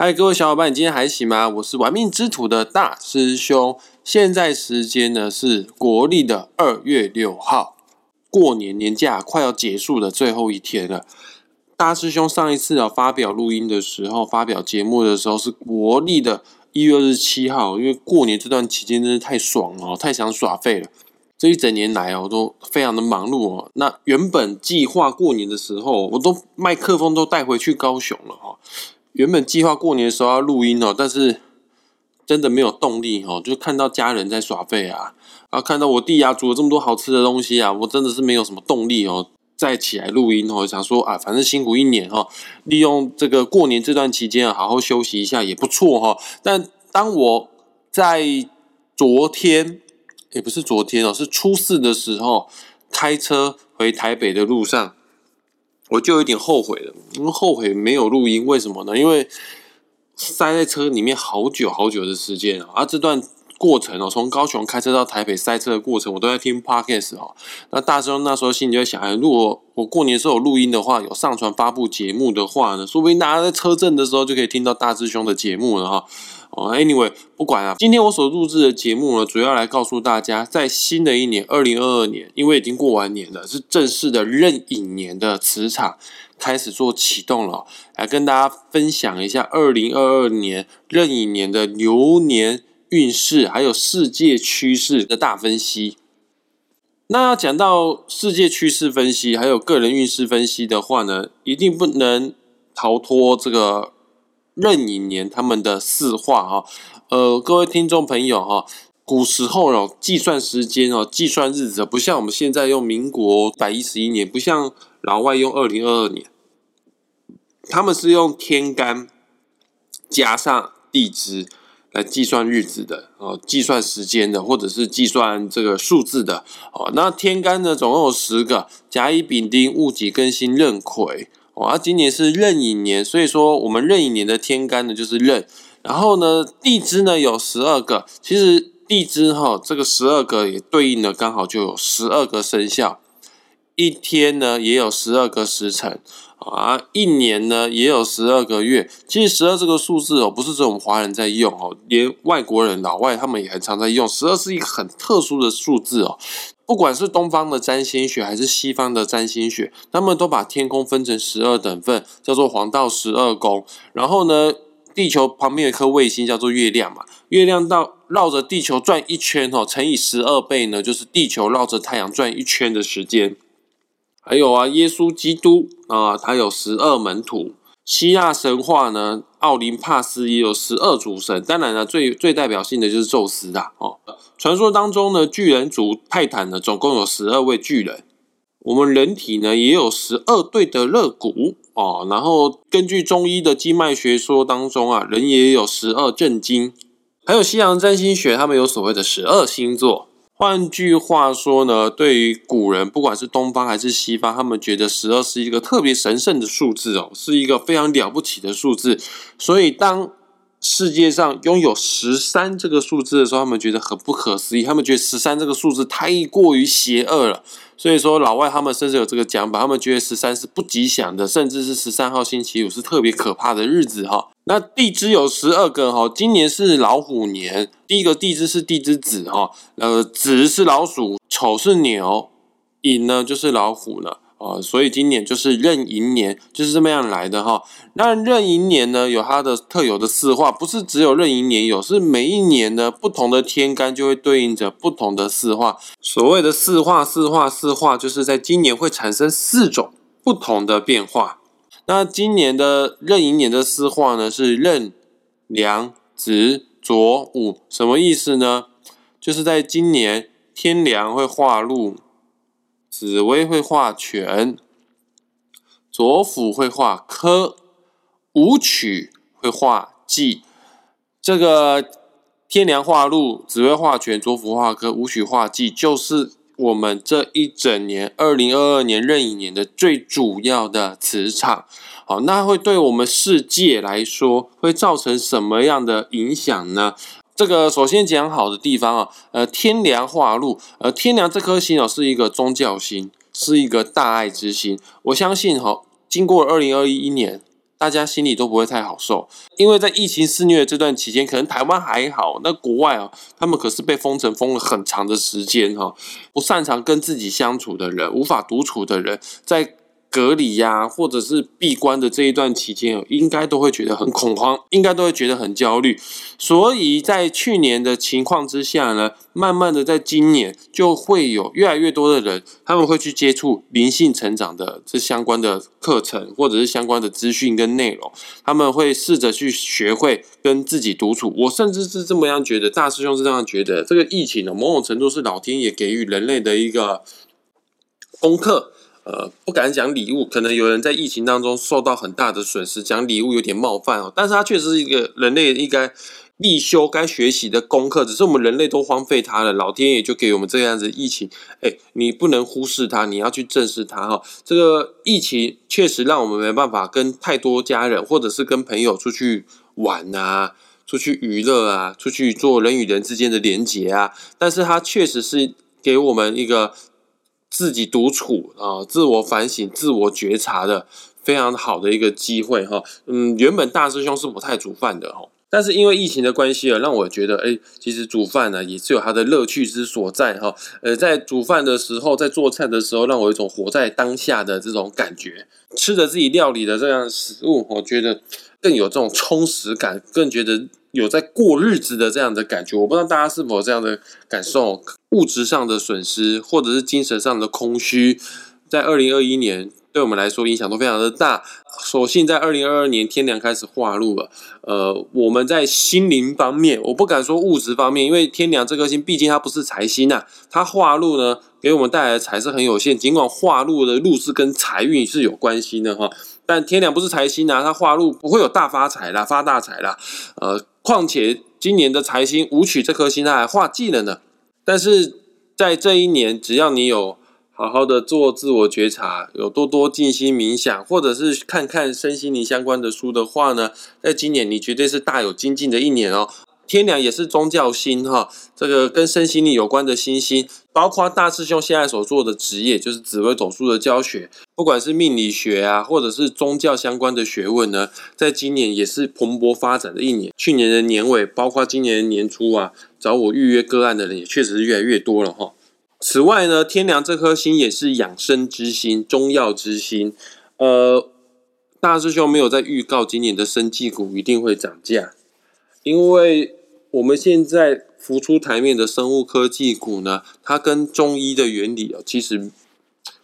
嗨，各位小伙伴，你今天还行吗？我是玩命之徒的大师兄。现在时间呢是国历的二月六号，过年年假快要结束的最后一天了。大师兄上一次啊发表录音的时候，发表节目的时候是国历的一月二十七号，因为过年这段期间真是太爽了，太想耍废了。这一整年来哦，都非常的忙碌哦。那原本计划过年的时候，我都麦克风都带回去高雄了哈。原本计划过年的时候要录音哦，但是真的没有动力哦，就看到家人在耍废啊，然后看到我弟啊煮了这么多好吃的东西啊，我真的是没有什么动力哦，再起来录音哦，想说啊，反正辛苦一年哈，利用这个过年这段期间啊，好好休息一下也不错哈。但当我在昨天，也不是昨天哦，是初四的时候，开车回台北的路上。我就有点后悔了，因为后悔没有录音，为什么呢？因为塞在车里面好久好久的时间啊，而这段过程哦，从高雄开车到台北塞车的过程，我都在听 podcast 哦。那大师兄那时候心里就在想，哎，如果我过年时候有录音的话，有上传发布节目的话呢，说不定大家在车震的时候就可以听到大师兄的节目了哈。哦，Anyway，不管啊，今天我所录制的节目呢，主要来告诉大家，在新的一年二零二二年，因为已经过完年了，是正式的壬寅年的磁场开始做启动了，来跟大家分享一下二零二二年壬寅年的牛年运势，还有世界趋势的大分析。那要讲到世界趋势分析，还有个人运势分析的话呢，一定不能逃脱这个。壬寅年他们的四化哈，呃，各位听众朋友哈，古时候哦，计算时间哦，计算日子不像我们现在用民国百一十一年，不像老外用二零二二年，他们是用天干加上地支来计算日子的哦，计算时间的，或者是计算这个数字的哦。那天干呢，总共有十个：甲乙丙丁戊己庚辛壬癸。啊，今年是壬寅年，所以说我们壬寅年的天干呢就是壬，然后呢地支呢有十二个，其实地支哈这个十二个也对应的刚好就有十二个生肖，一天呢也有十二个时辰啊，一年呢也有十二个月。其实十二这个数字哦，不是只有我们华人在用哦，连外国人老外他们也很常在用。十二是一个很特殊的数字哦。不管是东方的占星学还是西方的占星学，他们都把天空分成十二等份，叫做黄道十二宫。然后呢，地球旁边有一颗卫星叫做月亮嘛，月亮到绕着地球转一圈哦，乘以十二倍呢，就是地球绕着太阳转一圈的时间。还有啊，耶稣基督啊，他有十二门徒。希腊神话呢，奥林帕斯也有十二主神，当然呢，最最代表性的就是宙斯啦。哦，传说当中呢，巨人族泰坦呢，总共有十二位巨人。我们人体呢，也有十二对的肋骨哦。然后根据中医的经脉学说当中啊，人也有十二正经。还有西洋占星学，他们有所谓的十二星座。换句话说呢，对于古人，不管是东方还是西方，他们觉得十二是一个特别神圣的数字哦，是一个非常了不起的数字。所以，当世界上拥有十三这个数字的时候，他们觉得很不可思议，他们觉得十三这个数字太过于邪恶了。所以说，老外他们甚至有这个讲法，他们觉得十三是不吉祥的，甚至是十三号星期五是特别可怕的日子哈。那地支有十二个哈，今年是老虎年，第一个地支是地支子哈，呃，子是老鼠，丑是牛，寅呢就是老虎了。呃，所以今年就是壬寅年，就是这么样来的哈。那壬寅年呢，有它的特有的四化，不是只有壬寅年有，是每一年呢不同的天干就会对应着不同的四化。所谓的四化、四化、四化，就是在今年会产生四种不同的变化。那今年的壬寅年的四化呢，是壬、梁、子、左、午，什么意思呢？就是在今年天梁会化禄。紫薇会化权，左辅会化科，武曲会化忌。这个天梁化禄，紫薇化权，左辅化科，武曲化忌，就是我们这一整年二零二二年壬寅年的最主要的磁场。好，那会对我们世界来说会造成什么样的影响呢？这个首先讲好的地方啊，呃，天梁化禄，呃，天梁这颗星哦，是一个宗教星，是一个大爱之星。我相信哈，经过二零二一年大家心里都不会太好受，因为在疫情肆虐的这段期间，可能台湾还好，那国外啊，他们可是被封城封了很长的时间哈。不擅长跟自己相处的人，无法独处的人，在。隔离呀，或者是闭关的这一段期间，应该都会觉得很恐慌，应该都会觉得很焦虑。所以在去年的情况之下呢，慢慢的在今年就会有越来越多的人，他们会去接触灵性成长的这相关的课程，或者是相关的资讯跟内容，他们会试着去学会跟自己独处。我甚至是这么样觉得，大师兄是这样觉得，这个疫情呢，某种程度是老天爷给予人类的一个功课。呃，不敢讲礼物，可能有人在疫情当中受到很大的损失，讲礼物有点冒犯哦。但是它确实是一个人类应该必修、该学习的功课，只是我们人类都荒废它了，老天爷就给我们这样子疫情。哎，你不能忽视它，你要去正视它哈。这个疫情确实让我们没办法跟太多家人或者是跟朋友出去玩啊，出去娱乐啊，出去做人与人之间的连结啊。但是它确实是给我们一个。自己独处啊，自我反省、自我觉察的非常好的一个机会哈。嗯，原本大师兄是不太煮饭的哈，但是因为疫情的关系啊，让我觉得哎，其实煮饭呢也是有它的乐趣之所在哈。呃，在煮饭的时候，在做菜的时候，让我有一种活在当下的这种感觉。吃着自己料理的这样食物，我觉得更有这种充实感，更觉得。有在过日子的这样的感觉，我不知道大家是否有这样的感受。物质上的损失，或者是精神上的空虚，在二零二一年对我们来说影响都非常的大。所幸在二零二二年天梁开始化入了，呃，我们在心灵方面，我不敢说物质方面，因为天梁这颗星毕竟它不是财星呐，它化入呢给我们带来的财是很有限。尽管化入的路是跟财运是有关系的哈，但天梁不是财星啊，它化入不会有大发财啦，发大财啦，呃。况且今年的财星舞曲这颗星它还化忌了呢，但是在这一年，只要你有好好的做自我觉察，有多多静心冥想，或者是看看身心灵相关的书的话呢，在今年你绝对是大有精进的一年哦。天梁也是宗教星哈，这个跟身心灵有关的星星，包括大师兄现在所做的职业，就是紫微斗数的教学，不管是命理学啊，或者是宗教相关的学问呢，在今年也是蓬勃发展的一年。去年的年尾，包括今年年初啊，找我预约个案的人也确实是越来越多了哈。此外呢，天梁这颗星也是养生之星、中药之星。呃，大师兄没有在预告今年的生技股一定会涨价，因为。我们现在浮出台面的生物科技股呢，它跟中医的原理哦，其实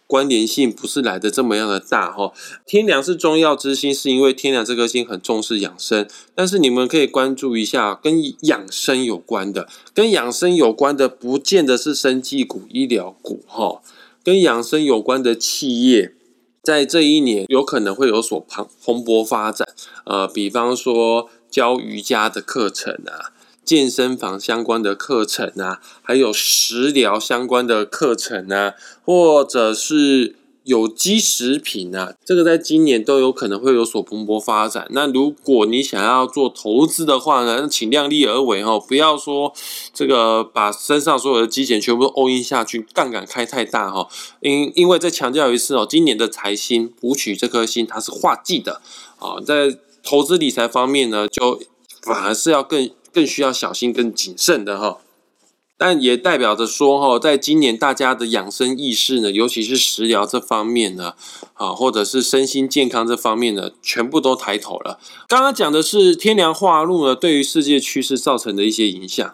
关联性不是来的这么样的大哈。天梁是中药之星，是因为天梁这颗星很重视养生，但是你们可以关注一下跟养生有关的，跟养生有关的不见得是生技股、医疗股哈，跟养生有关的企业，在这一年有可能会有所蓬蓬勃发展。呃，比方说教瑜伽的课程啊。健身房相关的课程啊，还有食疗相关的课程啊，或者是有机食品啊，这个在今年都有可能会有所蓬勃发展。那如果你想要做投资的话呢，请量力而为哈，不要说这个把身上所有的金钱全部都 all in 下去，杠杆开太大哈。因因为再强调一次哦，今年的财星补取这颗星它是化忌的啊，在投资理财方面呢，就反而是要更。更需要小心、更谨慎的哈，但也代表着说哈，在今年大家的养生意识呢，尤其是食疗这方面呢，啊，或者是身心健康这方面呢，全部都抬头了。刚刚讲的是天梁化禄呢，对于世界趋势造成的一些影响。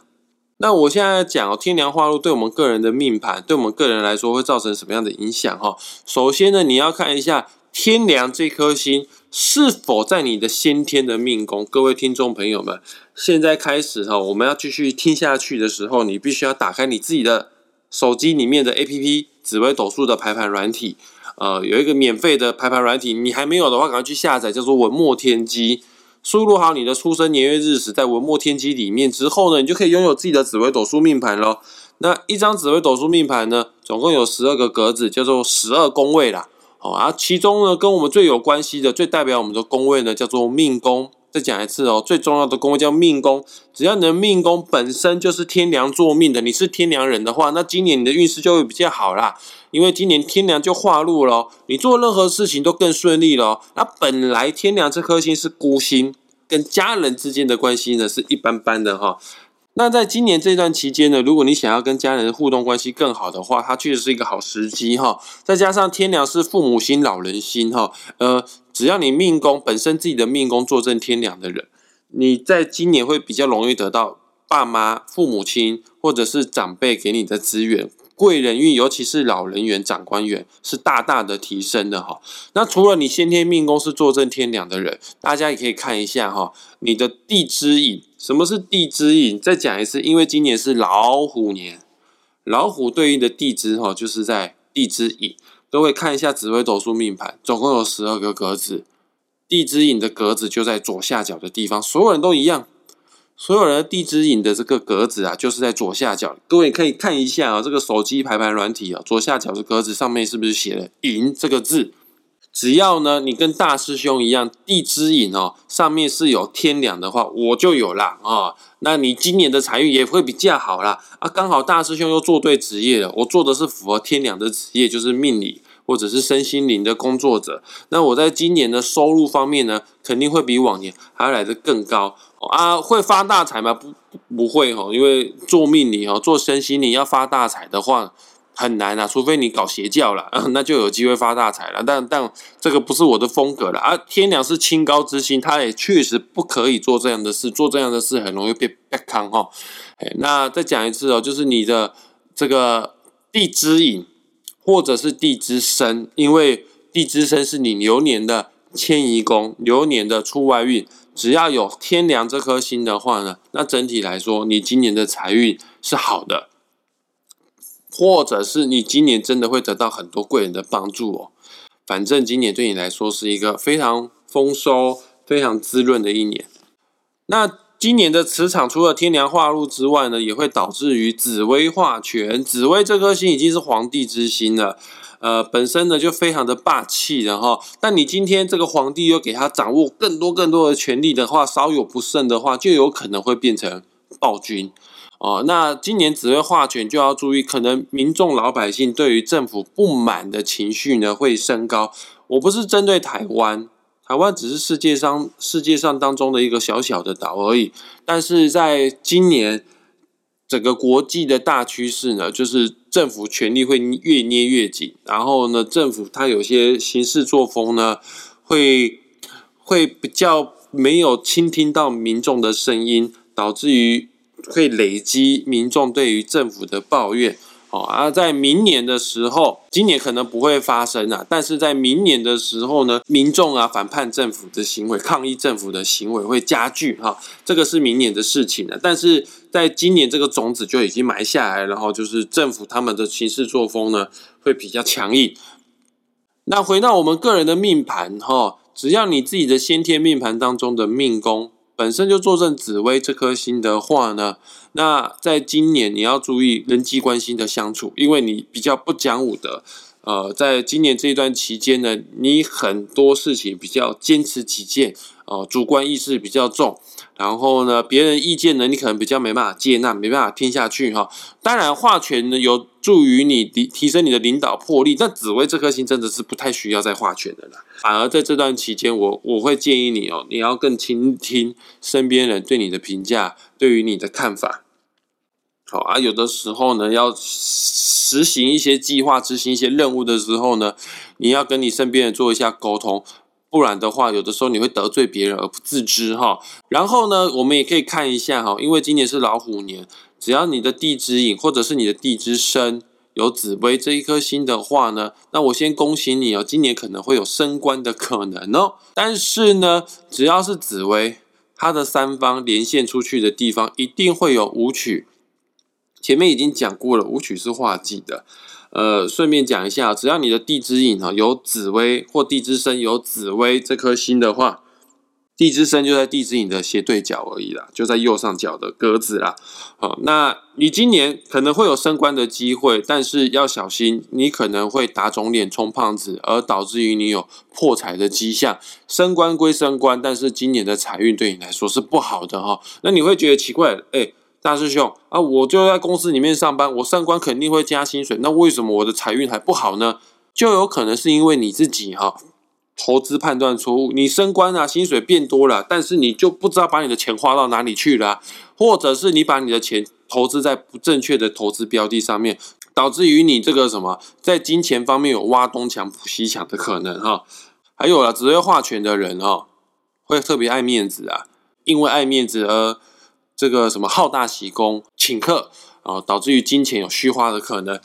那我现在讲天梁化禄对我们个人的命盘，对我们个人来说会造成什么样的影响哈？首先呢，你要看一下天凉这颗星。是否在你的先天的命宫？各位听众朋友们，现在开始哈，我们要继续听下去的时候，你必须要打开你自己的手机里面的 A P P 紫微斗数的排盘软体，呃，有一个免费的排盘软体，你还没有的话，赶快去下载，叫做文墨天机。输入好你的出生年月日时，在文墨天机里面之后呢，你就可以拥有自己的紫微斗数命盘咯。那一张紫微斗数命盘呢，总共有十二个格子，叫做十二宫位啦。哦，啊其中呢，跟我们最有关系的、最代表我们的宫位呢，叫做命宫、再讲一次哦，最重要的宫位叫命宫。只要你的命宫本身就是天梁坐命的，你是天梁人的话，那今年你的运势就会比较好啦。因为今年天梁就化禄了，你做任何事情都更顺利了。那本来天梁这颗星是孤星，跟家人之间的关系呢是一般般的哈。那在今年这段期间呢，如果你想要跟家人互动关系更好的话，它确实是一个好时机哈。再加上天梁是父母心、老人心哈，呃，只要你命宫本身自己的命宫坐镇天梁的人，你在今年会比较容易得到爸妈、父母亲或者是长辈给你的资源。贵人运，尤其是老人员、长官员，是大大的提升的哈。那除了你先天命宫是坐镇天梁的人，大家也可以看一下哈，你的地支引。什么是地支引？再讲一次，因为今年是老虎年，老虎对应的地支哈，就是在地支引。各位看一下紫微斗数命盘，总共有十二个格子，地支引的格子就在左下角的地方，所有人都一样。所有人地支引的这个格子啊，就是在左下角。各位可以看一下啊，这个手机排盘软体啊，左下角的格子上面是不是写了“引”这个字？只要呢，你跟大师兄一样，地支引哦，上面是有天梁的话，我就有啦啊。那你今年的财运也会比较好啦啊。刚好大师兄又做对职业了，我做的是符合天梁的职业，就是命理或者是身心灵的工作者。那我在今年的收入方面呢，肯定会比往年还要来得更高。啊，会发大财吗？不，不会哈，因为做命理哦，做身心你要发大财的话很难啊，除非你搞邪教了，那就有机会发大财了。但但这个不是我的风格了啊。天良是清高之星，他也确实不可以做这样的事，做这样的事很容易被被坑哈。哎，那再讲一次哦，就是你的这个地支引或者是地支申，因为地支申是你流年的迁移宫，流年的出外运。只要有天梁这颗星的话呢，那整体来说，你今年的财运是好的，或者是你今年真的会得到很多贵人的帮助哦。反正今年对你来说是一个非常丰收、非常滋润的一年。那今年的磁场除了天梁化禄之外呢，也会导致于紫薇化权。紫薇这颗星已经是皇帝之星了。呃，本身呢就非常的霸气，然后，但你今天这个皇帝又给他掌握更多更多的权力的话，稍有不慎的话，就有可能会变成暴君哦。那今年紫薇化权就要注意，可能民众老百姓对于政府不满的情绪呢会升高。我不是针对台湾，台湾只是世界上世界上当中的一个小小的岛而已，但是在今年。整个国际的大趋势呢，就是政府权力会越捏越紧，然后呢，政府它有些行事作风呢，会会比较没有倾听到民众的声音，导致于会累积民众对于政府的抱怨。哦，而在明年的时候，今年可能不会发生啊，但是在明年的时候呢，民众啊反叛政府的行为、抗议政府的行为会加剧哈，这个是明年的事情了。但是在今年这个种子就已经埋下来，然后就是政府他们的行事作风呢会比较强硬。那回到我们个人的命盘哈，只要你自己的先天命盘当中的命宫。本身就坐镇紫薇这颗星的话呢，那在今年你要注意人际关系的相处，因为你比较不讲武德。呃，在今年这一段期间呢，你很多事情比较坚持己见，哦，主观意识比较重。然后呢，别人意见呢，你可能比较没办法接纳，没办法听下去哈。当然，化权呢有助于你提提升你的领导魄力，但紫薇这颗星真的是不太需要再化权的了。反而在这段期间，我我会建议你哦，你要更倾听身边人对你的评价，对于你的看法。好啊，有的时候呢，要实行一些计划、执行一些任务的时候呢，你要跟你身边人做一下沟通。不然的话，有的时候你会得罪别人而不自知哈。然后呢，我们也可以看一下哈，因为今年是老虎年，只要你的地支引或者是你的地支申有紫薇这一颗星的话呢，那我先恭喜你哦，今年可能会有升官的可能哦。但是呢，只要是紫薇，它的三方连线出去的地方一定会有舞曲。前面已经讲过了，舞曲是化忌的。呃，顺便讲一下，只要你的地支引啊有紫薇或地支申有紫薇这颗星的话，地支申就在地支寅的斜对角而已啦，就在右上角的格子啦。好，那你今年可能会有升官的机会，但是要小心，你可能会打肿脸充胖子，而导致于你有破财的迹象。升官归升官，但是今年的财运对你来说是不好的哈。那你会觉得奇怪，哎，大师兄啊，我就在公司里面上班，我升官肯定会加薪水，那为什么我的财运还不好呢？就有可能是因为你自己哈。投资判断错误，你升官啊，薪水变多了，但是你就不知道把你的钱花到哪里去了，或者是你把你的钱投资在不正确的投资标的上面，导致于你这个什么，在金钱方面有挖东墙补西墙的可能哈。还有了，只会画权的人哈，会特别爱面子啊，因为爱面子而这个什么好大喜功，请客啊，导致于金钱有虚花的可能。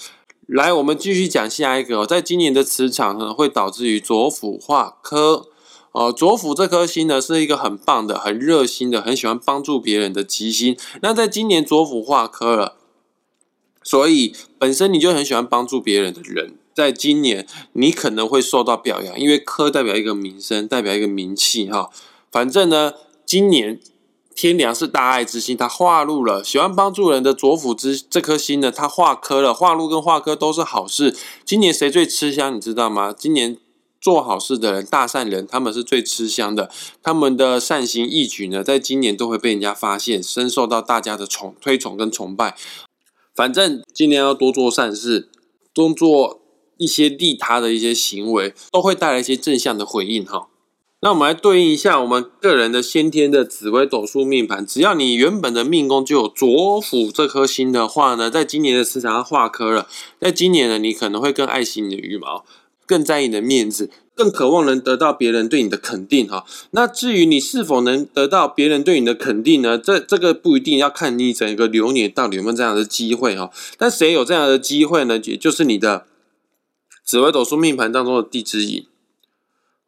来，我们继续讲下一个，在今年的磁场呢，会导致于左辅化科。哦，左辅这颗星呢，是一个很棒的、很热心的、很喜欢帮助别人的吉星。那在今年左辅化科了，所以本身你就很喜欢帮助别人的人，在今年你可能会受到表扬，因为科代表一个名声，代表一个名气哈。反正呢，今年。天良是大爱之心，他化入了。喜欢帮助人的左辅之这颗心呢，他化科了。化禄跟化科都是好事。今年谁最吃香？你知道吗？今年做好事的人，大善人，他们是最吃香的。他们的善行义举呢，在今年都会被人家发现，深受到大家的崇推崇跟崇拜。反正今年要多做善事，多做一些利他的一些行为，都会带来一些正向的回应哈。那我们来对应一下我们个人的先天的紫微斗数命盘，只要你原本的命宫就有左辅这颗星的话呢，在今年的磁场上化科了，在今年呢，你可能会更爱惜你的羽毛，更在意你的面子，更渴望能得到别人对你的肯定哈。那至于你是否能得到别人对你的肯定呢？这这个不一定要看你整个流年到底有没有这样的机会哈。但谁有这样的机会呢？也就是你的紫微斗数命盘当中的地支引。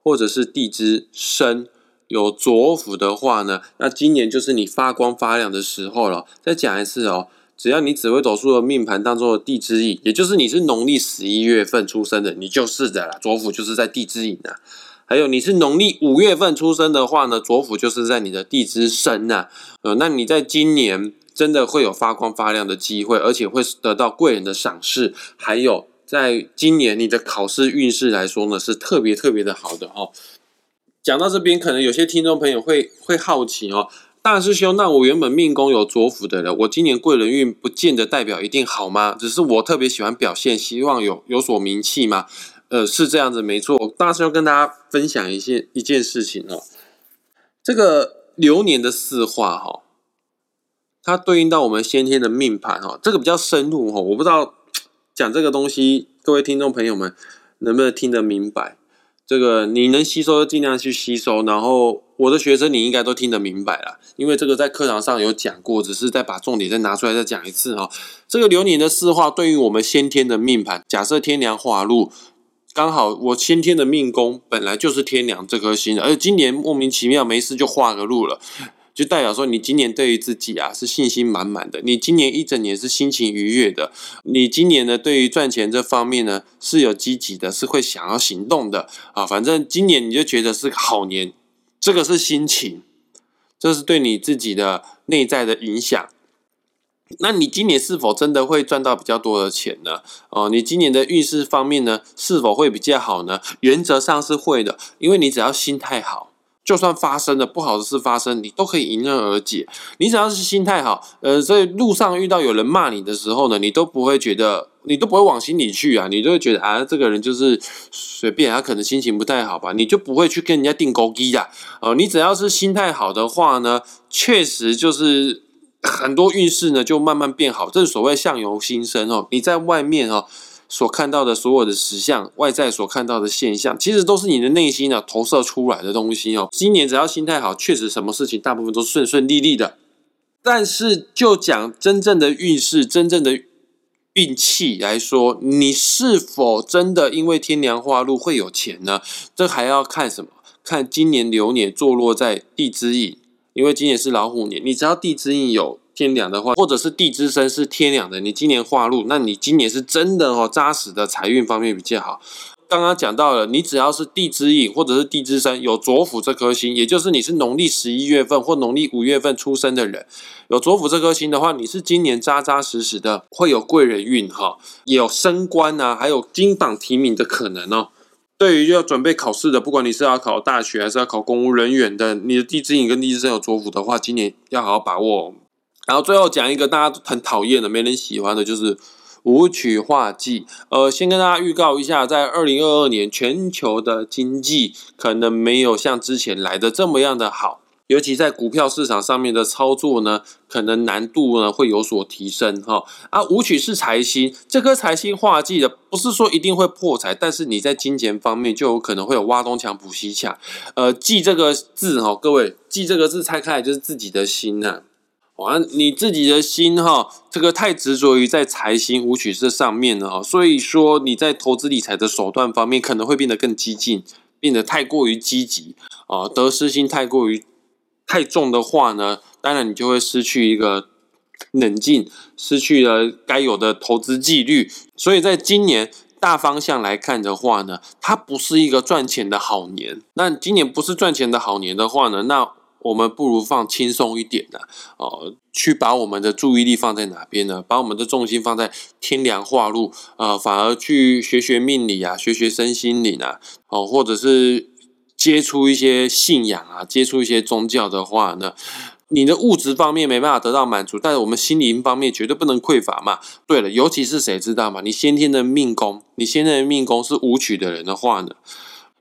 或者是地支申有左辅的话呢，那今年就是你发光发亮的时候了。再讲一次哦，只要你紫微斗数的命盘当中的地支引，也就是你是农历十一月份出生的，你就是的啦。左辅就是在地支引啊。还有你是农历五月份出生的话呢，左辅就是在你的地支申呐。呃，那你在今年真的会有发光发亮的机会，而且会得到贵人的赏识，还有。在今年你的考试运势来说呢，是特别特别的好的哦。讲到这边，可能有些听众朋友会会好奇哦，大师兄，那我原本命宫有左辅的人，我今年贵人运不见得代表一定好吗？只是我特别喜欢表现，希望有有所名气吗？呃，是这样子，没错。大师兄跟大家分享一件一件事情哦，这个流年的四化哈，它对应到我们先天的命盘哈，这个比较深入哈，我不知道。讲这个东西，各位听众朋友们能不能听得明白？这个你能吸收就尽量去吸收，然后我的学生你应该都听得明白了，因为这个在课堂上有讲过，只是再把重点再拿出来再讲一次哈。这个流年的四化对于我们先天的命盘，假设天梁化禄，刚好我先天的命宫本来就是天梁这颗星，而今年莫名其妙没事就化个禄了。就代表说，你今年对于自己啊是信心满满的，你今年一整年是心情愉悦的，你今年呢对于赚钱这方面呢是有积极的，是会想要行动的啊。反正今年你就觉得是个好年，这个是心情，这是对你自己的内在的影响。那你今年是否真的会赚到比较多的钱呢？哦，你今年的运势方面呢是否会比较好呢？原则上是会的，因为你只要心态好。就算发生了不好的事发生，你都可以迎刃而解。你只要是心态好，呃，在路上遇到有人骂你的时候呢，你都不会觉得，你都不会往心里去啊，你就会觉得啊，这个人就是随便，他可能心情不太好吧，你就不会去跟人家定勾机的。呃，你只要是心态好的话呢，确实就是很多运势呢就慢慢变好。这是所谓相由心生哦。你在外面哦。所看到的所有的实相，外在所看到的现象，其实都是你的内心呢投射出来的东西哦。今年只要心态好，确实什么事情大部分都顺顺利利的。但是就讲真正的运势、真正的运气来说，你是否真的因为天梁化禄会有钱呢？这还要看什么？看今年流年坐落在地支印，因为今年是老虎年，你只要地支印有。天两的话，或者是地支生是天两的，你今年化禄，那你今年是真的哦，扎实的财运方面比较好。刚刚讲到了，你只要是地支引或者是地支生有左辅这颗星，也就是你是农历十一月份或农历五月份出生的人，有左辅这颗星的话，你是今年扎扎实实的会有贵人运哈，有升官啊，还有金榜题名的可能哦。对于要准备考试的，不管你是要考大学还是要考公务人员的，你的地支引跟地支生有左辅的话，今年要好好把握。然后最后讲一个大家很讨厌的、没人喜欢的，就是舞曲化忌。呃，先跟大家预告一下，在二零二二年，全球的经济可能没有像之前来的这么样的好，尤其在股票市场上面的操作呢，可能难度呢会有所提升哈。啊，舞曲是财星，这颗财星化忌的，不是说一定会破财，但是你在金钱方面就有可能会有挖东墙补西墙。呃，忌这个字哈，各位忌这个字拆开来就是自己的心呐。哇，你自己的心哈，这个太执着于在财星舞曲这上面了哈，所以说你在投资理财的手段方面可能会变得更激进，变得太过于积极啊，得失心太过于太重的话呢，当然你就会失去一个冷静，失去了该有的投资纪律，所以在今年大方向来看的话呢，它不是一个赚钱的好年。那今年不是赚钱的好年的话呢，那。我们不如放轻松一点的哦，去把我们的注意力放在哪边呢？把我们的重心放在天凉化禄，呃，反而去学学命理啊，学学身心灵啊，哦，或者是接触一些信仰啊，接触一些宗教的话呢，你的物质方面没办法得到满足，但是我们心灵方面绝对不能匮乏嘛。对了，尤其是谁知道吗？你先天的命宫，你先天的命宫是武曲的人的话呢？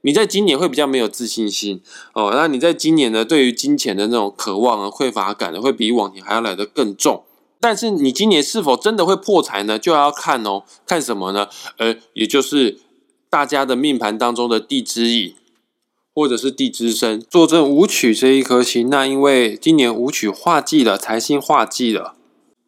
你在今年会比较没有自信心哦，那你在今年呢，对于金钱的那种渴望啊、匮乏感呢，会比往年还要来得更重。但是你今年是否真的会破财呢？就要看哦，看什么呢？呃，也就是大家的命盘当中的地支引，或者是地支生坐镇武曲这一颗星。那因为今年武曲化忌了，财星化忌了。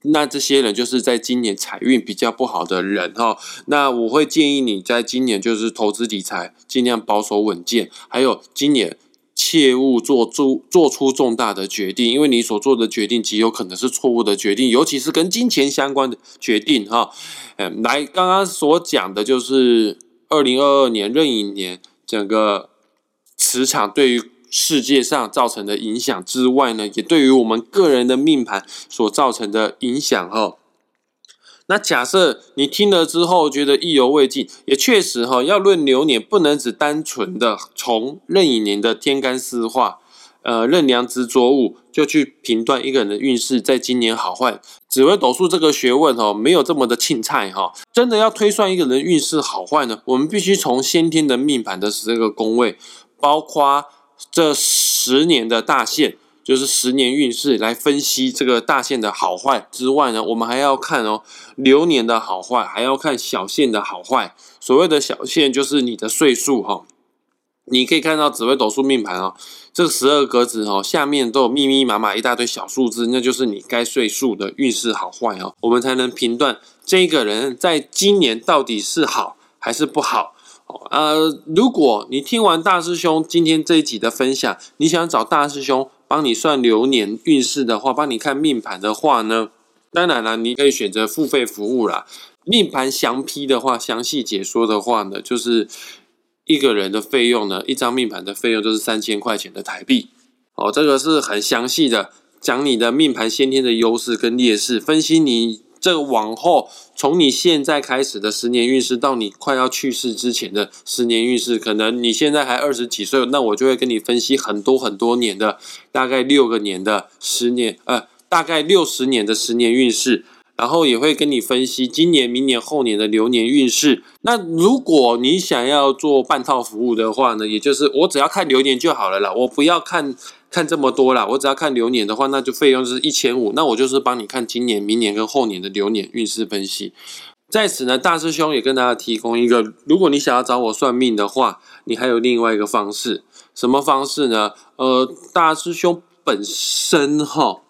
那这些人就是在今年财运比较不好的人哈，那我会建议你在今年就是投资理财尽量保守稳健，还有今年切勿做出做出重大的决定，因为你所做的决定极有可能是错误的决定，尤其是跟金钱相关的决定哈。嗯，来，刚刚所讲的就是二零二二年壬寅年整个磁场对于。世界上造成的影响之外呢，也对于我们个人的命盘所造成的影响哈。那假设你听了之后觉得意犹未尽，也确实哈，要论流年，不能只单纯的从壬寅年的天干四化，呃，任梁支左午就去评断一个人的运势在今年好坏。紫微斗数这个学问哈，没有这么的轻菜哈。真的要推算一个人运势好坏呢，我们必须从先天的命盘的十这个宫位，包括。这十年的大限，就是十年运势来分析这个大限的好坏之外呢，我们还要看哦流年的好坏，还要看小限的好坏。所谓的小限就是你的岁数哈，你可以看到紫微斗数命盘哦，这十二格子哦，下面都有密密麻麻一大堆小数字，那就是你该岁数的运势好坏哦，我们才能评断这个人在今年到底是好还是不好。呃，如果你听完大师兄今天这一集的分享，你想找大师兄帮你算流年运势的话，帮你看命盘的话呢，当然了，你可以选择付费服务啦。命盘详批的话，详细解说的话呢，就是一个人的费用呢，一张命盘的费用就是三千块钱的台币。哦，这个是很详细的讲你的命盘先天的优势跟劣势，分析你。这个往后，从你现在开始的十年运势到你快要去世之前的十年运势，可能你现在还二十几岁，那我就会跟你分析很多很多年的，大概六个年的十年，呃，大概六十年的十年运势，然后也会跟你分析今年、明年、后年的流年运势。那如果你想要做半套服务的话呢，也就是我只要看流年就好了啦，我不要看。看这么多啦，我只要看流年的话，那就费用就是一千五。那我就是帮你看今年、明年跟后年的流年运势分析。在此呢，大师兄也跟大家提供一个，如果你想要找我算命的话，你还有另外一个方式。什么方式呢？呃，大师兄本身哈，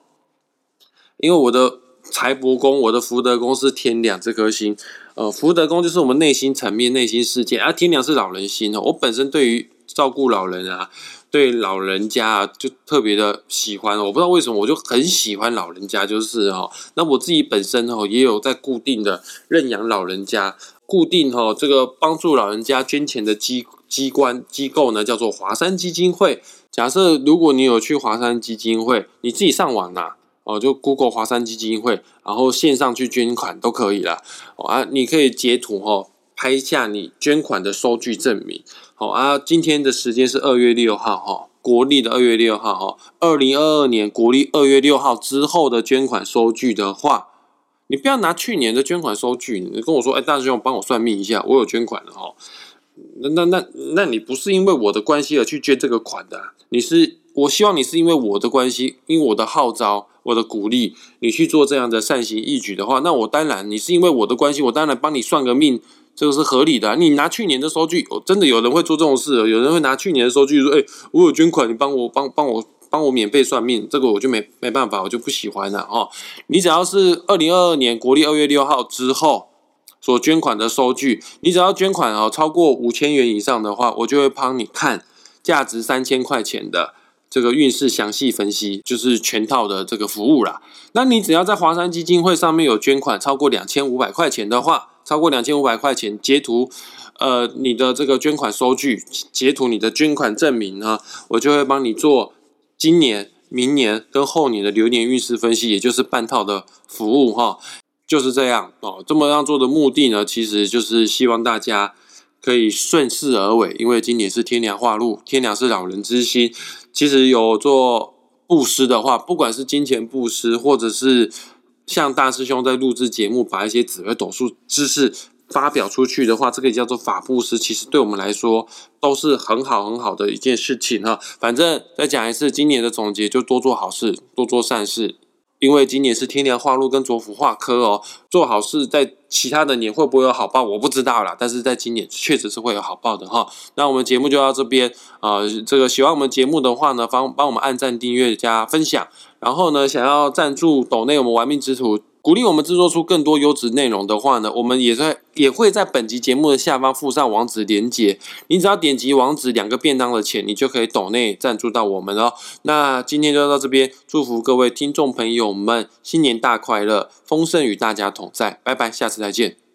因为我的财帛宫、我的福德宫是天两这颗星，呃，福德宫就是我们内心层面、内心世界啊。天梁是老人心哦，我本身对于照顾老人啊，对老人家啊，就特别的喜欢。我不知道为什么，我就很喜欢老人家，就是哈。那我自己本身哦，也有在固定的认养老人家，固定哈这个帮助老人家捐钱的机机关机构呢，叫做华山基金会。假设如果你有去华山基金会，你自己上网啊。哦，就 Google 华山基金会，然后线上去捐款都可以了。啊，你可以截图哦，拍下你捐款的收据证明。好啊，今天的时间是二月六号哈，国历的二月六号哈，二零二二年国历二月六号之后的捐款收据的话，你不要拿去年的捐款收据，你跟我说，哎，大师兄帮我算命一下，我有捐款了哈。那那那那你不是因为我的关系而去捐这个款的，你是我希望你是因为我的关系，因为我的号召。我的鼓励你去做这样的善行义举的话，那我当然你是因为我的关系，我当然帮你算个命，这个是合理的。你拿去年的收据，真的有人会做这种事，有人会拿去年的收据说：“哎，我有捐款，你帮我帮帮我帮我免费算命。”这个我就没没办法，我就不喜欢了哦。你只要是二零二二年国历二月六号之后所捐款的收据，你只要捐款哦超过五千元以上的话，我就会帮你看价值三千块钱的。这个运势详细分析就是全套的这个服务啦。那你只要在华山基金会上面有捐款超过两千五百块钱的话，超过两千五百块钱截图，呃，你的这个捐款收据，截图你的捐款证明呢，我就会帮你做今年、明年跟后年的流年运势分析，也就是半套的服务哈，就是这样哦。这么样做的目的呢，其实就是希望大家。可以顺势而为，因为今年是天梁化禄，天梁是老人之心。其实有做布施的话，不管是金钱布施，或者是像大师兄在录制节目，把一些紫微斗数知识发表出去的话，这个叫做法布施。其实对我们来说都是很好很好的一件事情哈。反正再讲一次，今年的总结就多做好事，多做善事。因为今年是天年化禄跟左辅化科哦，做好事在其他的年会不会有好报，我不知道啦。但是在今年确实是会有好报的哈。那我们节目就到这边啊，这个喜欢我们节目的话呢，帮帮我们按赞、订阅、加分享。然后呢，想要赞助抖内我们玩命之徒。鼓励我们制作出更多优质内容的话呢，我们也在也会在本集节目的下方附上网址连接。你只要点击网址，两个便当的钱，你就可以抖内赞助到我们哦。那今天就到这边，祝福各位听众朋友们新年大快乐，丰盛与大家同在，拜拜，下次再见。